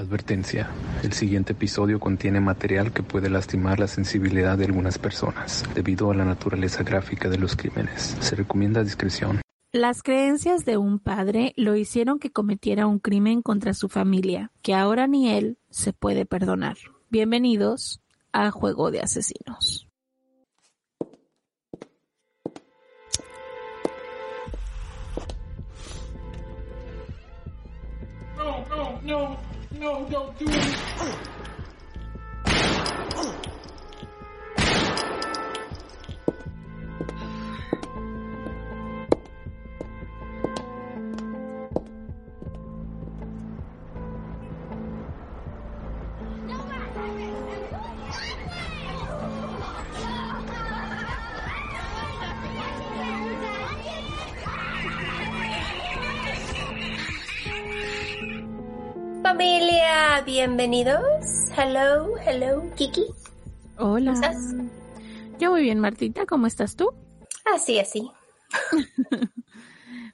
Advertencia. El siguiente episodio contiene material que puede lastimar la sensibilidad de algunas personas debido a la naturaleza gráfica de los crímenes. Se recomienda discreción. Las creencias de un padre lo hicieron que cometiera un crimen contra su familia, que ahora ni él se puede perdonar. Bienvenidos a Juego de Asesinos. No, no, no, no, don't do it. Familia, bienvenidos. Hello, hello, Kiki. Hola. ¿Cómo estás? Yo muy bien, Martita. ¿Cómo estás tú? Así, así.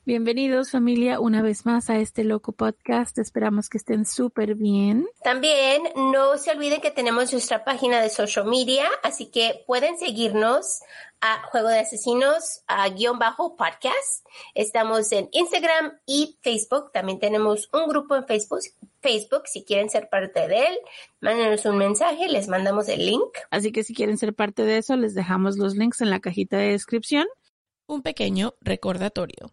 Bienvenidos, familia, una vez más a este loco podcast. Esperamos que estén súper bien. También no se olviden que tenemos nuestra página de social media, así que pueden seguirnos a Juego de Asesinos, a guion bajo podcast. Estamos en Instagram y Facebook. También tenemos un grupo en Facebook. Facebook, si quieren ser parte de él, mándenos un mensaje, les mandamos el link. Así que si quieren ser parte de eso, les dejamos los links en la cajita de descripción. Un pequeño recordatorio.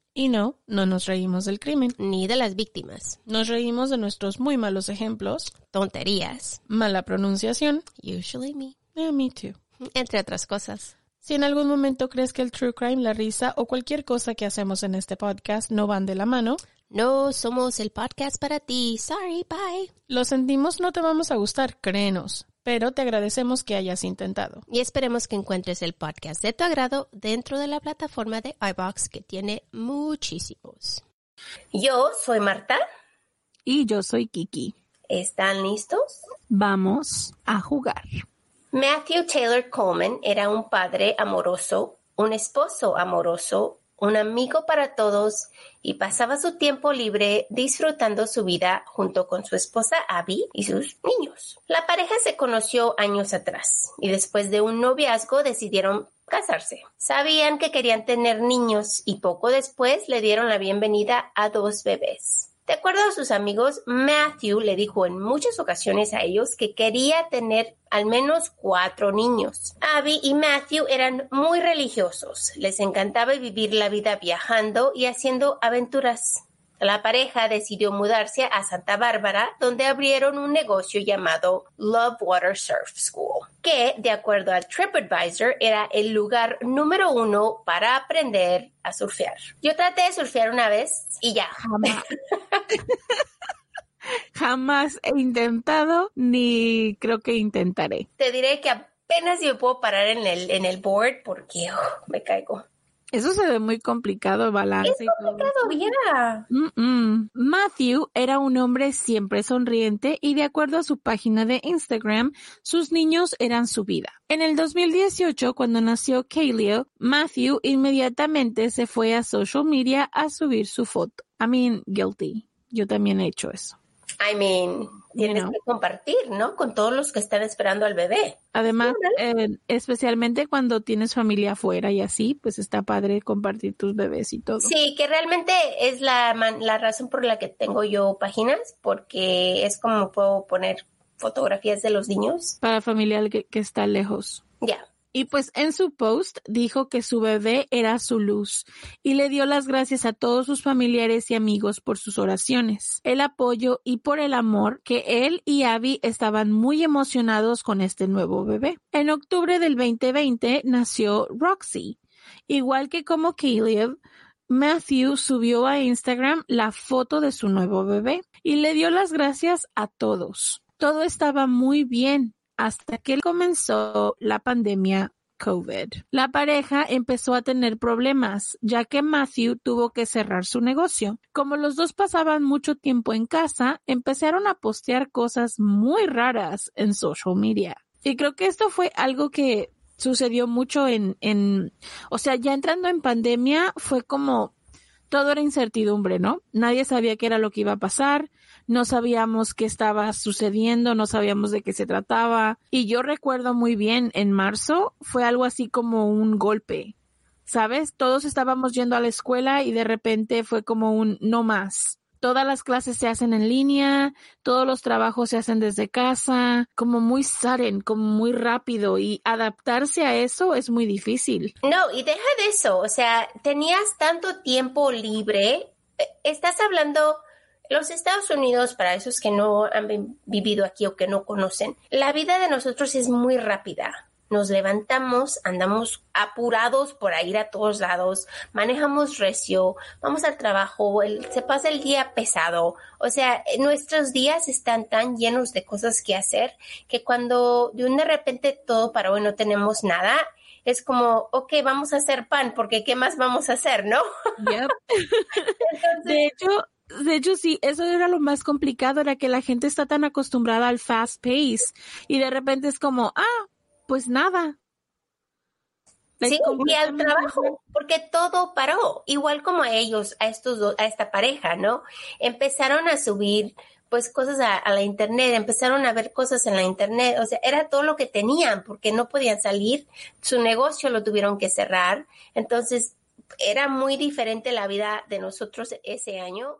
Y no, no nos reímos del crimen. ni de las víctimas, Nos reímos de nuestros muy malos ejemplos, tonterías, mala pronunciación, usually me, eh, me too. entre otras cosas. Si en algún momento crees que el true crime, la risa o cualquier cosa que hacemos en este podcast no van de la mano, No somos el podcast para ti. Sorry, bye. lo sentimos, no te vamos a gustar, créenos, pero te agradecemos que hayas intentado. Y esperemos que encuentres el podcast de tu agrado dentro de la plataforma de iBox que tiene muchísimos. Yo soy Marta. Y yo soy Kiki. ¿Están listos? Vamos a jugar. Matthew Taylor Coleman era un padre amoroso, un esposo amoroso, un amigo para todos y pasaba su tiempo libre disfrutando su vida junto con su esposa Abby y sus niños. La pareja se conoció años atrás y después de un noviazgo decidieron casarse. Sabían que querían tener niños y poco después le dieron la bienvenida a dos bebés. De acuerdo a sus amigos, Matthew le dijo en muchas ocasiones a ellos que quería tener al menos cuatro niños. Abby y Matthew eran muy religiosos. Les encantaba vivir la vida viajando y haciendo aventuras. La pareja decidió mudarse a Santa Bárbara, donde abrieron un negocio llamado Love Water Surf School, que, de acuerdo al TripAdvisor, era el lugar número uno para aprender a surfear. Yo traté de surfear una vez y ya. Jamás. Jamás he intentado ni creo que intentaré. Te diré que apenas si me puedo parar en el, en el board porque oh, me caigo. Eso se ve muy complicado, balance. Es complicado, ya. Mm-mm. Matthew era un hombre siempre sonriente y de acuerdo a su página de Instagram, sus niños eran su vida. En el 2018, cuando nació Kaleo, Matthew inmediatamente se fue a social media a subir su foto. I mean, guilty. Yo también he hecho eso. I mean, tienes know. que compartir, ¿no? Con todos los que están esperando al bebé. Además, eh, especialmente cuando tienes familia afuera y así, pues está padre compartir tus bebés y todo. Sí, que realmente es la, la razón por la que tengo yo páginas, porque es como puedo poner fotografías de los niños. Para familia que, que está lejos. Ya. Y pues en su post dijo que su bebé era su luz y le dio las gracias a todos sus familiares y amigos por sus oraciones, el apoyo y por el amor que él y Abby estaban muy emocionados con este nuevo bebé. En octubre del 2020 nació Roxy. Igual que como Caleb, Matthew subió a Instagram la foto de su nuevo bebé y le dio las gracias a todos. Todo estaba muy bien hasta que comenzó la pandemia COVID. La pareja empezó a tener problemas, ya que Matthew tuvo que cerrar su negocio. Como los dos pasaban mucho tiempo en casa, empezaron a postear cosas muy raras en social media. Y creo que esto fue algo que sucedió mucho en, en, o sea, ya entrando en pandemia fue como todo era incertidumbre, ¿no? Nadie sabía qué era lo que iba a pasar, no sabíamos qué estaba sucediendo, no sabíamos de qué se trataba. Y yo recuerdo muy bien, en marzo fue algo así como un golpe, ¿sabes? Todos estábamos yendo a la escuela y de repente fue como un no más todas las clases se hacen en línea, todos los trabajos se hacen desde casa, como muy sudden, como muy rápido y adaptarse a eso es muy difícil. No, y deja de eso, o sea, tenías tanto tiempo libre, eh, estás hablando los Estados Unidos, para esos que no han vivido aquí o que no conocen, la vida de nosotros es muy rápida nos levantamos, andamos apurados por ir a todos lados, manejamos recio, vamos al trabajo, se pasa el día pesado. O sea, nuestros días están tan llenos de cosas que hacer que cuando de un de repente todo para hoy no tenemos nada, es como, ok, vamos a hacer pan, porque ¿qué más vamos a hacer, no? de hecho, de hecho, sí, eso era lo más complicado, era que la gente está tan acostumbrada al fast pace y de repente es como, ah, pues nada. Sí, y al trabajo, porque todo paró, igual como a ellos, a estos dos, a esta pareja, ¿no? Empezaron a subir pues cosas a, la internet, empezaron a ver cosas en la internet, o sea, era todo lo que tenían, porque no podían salir, su negocio lo tuvieron que cerrar, entonces era muy diferente la vida de nosotros ese año.